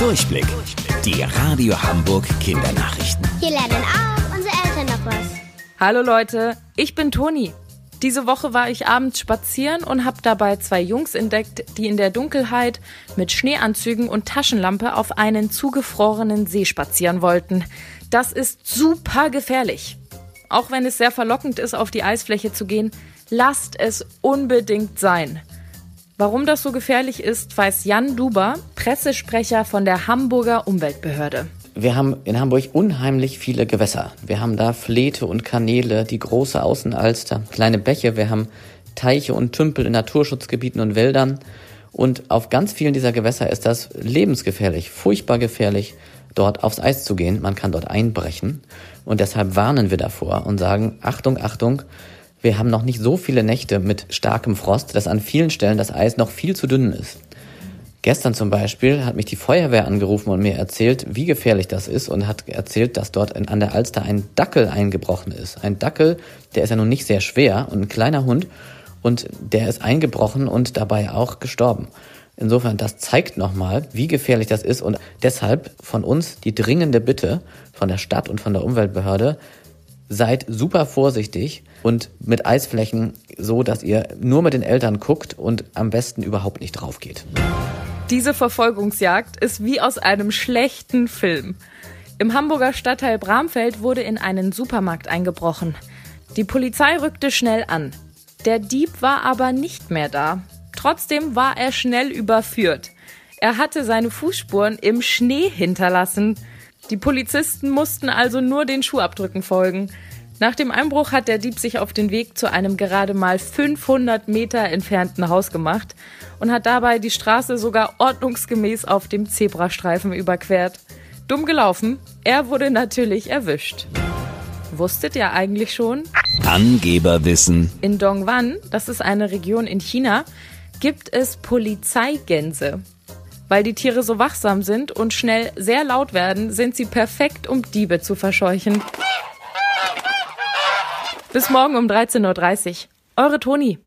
Durchblick. Die Radio Hamburg Kindernachrichten. Hier lernen auch unsere Eltern noch was. Hallo Leute, ich bin Toni. Diese Woche war ich abends spazieren und habe dabei zwei Jungs entdeckt, die in der Dunkelheit mit Schneeanzügen und Taschenlampe auf einen zugefrorenen See spazieren wollten. Das ist super gefährlich. Auch wenn es sehr verlockend ist, auf die Eisfläche zu gehen, lasst es unbedingt sein. Warum das so gefährlich ist, weiß Jan Duber, Pressesprecher von der Hamburger Umweltbehörde. Wir haben in Hamburg unheimlich viele Gewässer. Wir haben da Flete und Kanäle, die große Außenalster, kleine Bäche, wir haben Teiche und Tümpel in Naturschutzgebieten und Wäldern. Und auf ganz vielen dieser Gewässer ist das lebensgefährlich, furchtbar gefährlich, dort aufs Eis zu gehen. Man kann dort einbrechen. Und deshalb warnen wir davor und sagen, Achtung, Achtung, wir haben noch nicht so viele Nächte mit starkem Frost, dass an vielen Stellen das Eis noch viel zu dünn ist. Gestern zum Beispiel hat mich die Feuerwehr angerufen und mir erzählt, wie gefährlich das ist und hat erzählt, dass dort an der Alster ein Dackel eingebrochen ist. Ein Dackel, der ist ja nun nicht sehr schwer und ein kleiner Hund und der ist eingebrochen und dabei auch gestorben. Insofern, das zeigt nochmal, wie gefährlich das ist und deshalb von uns die dringende Bitte von der Stadt und von der Umweltbehörde, seid super vorsichtig und mit Eisflächen so, dass ihr nur mit den Eltern guckt und am besten überhaupt nicht drauf geht. Diese Verfolgungsjagd ist wie aus einem schlechten Film. Im Hamburger Stadtteil Bramfeld wurde in einen Supermarkt eingebrochen. Die Polizei rückte schnell an. Der Dieb war aber nicht mehr da. Trotzdem war er schnell überführt. Er hatte seine Fußspuren im Schnee hinterlassen. Die Polizisten mussten also nur den Schuhabdrücken folgen. Nach dem Einbruch hat der Dieb sich auf den Weg zu einem gerade mal 500 Meter entfernten Haus gemacht und hat dabei die Straße sogar ordnungsgemäß auf dem Zebrastreifen überquert. Dumm gelaufen, er wurde natürlich erwischt. Wusstet ihr eigentlich schon? Angeberwissen. In Dongwan, das ist eine Region in China, gibt es Polizeigänse. Weil die Tiere so wachsam sind und schnell sehr laut werden, sind sie perfekt, um Diebe zu verscheuchen. Bis morgen um 13.30 Uhr. Eure Toni.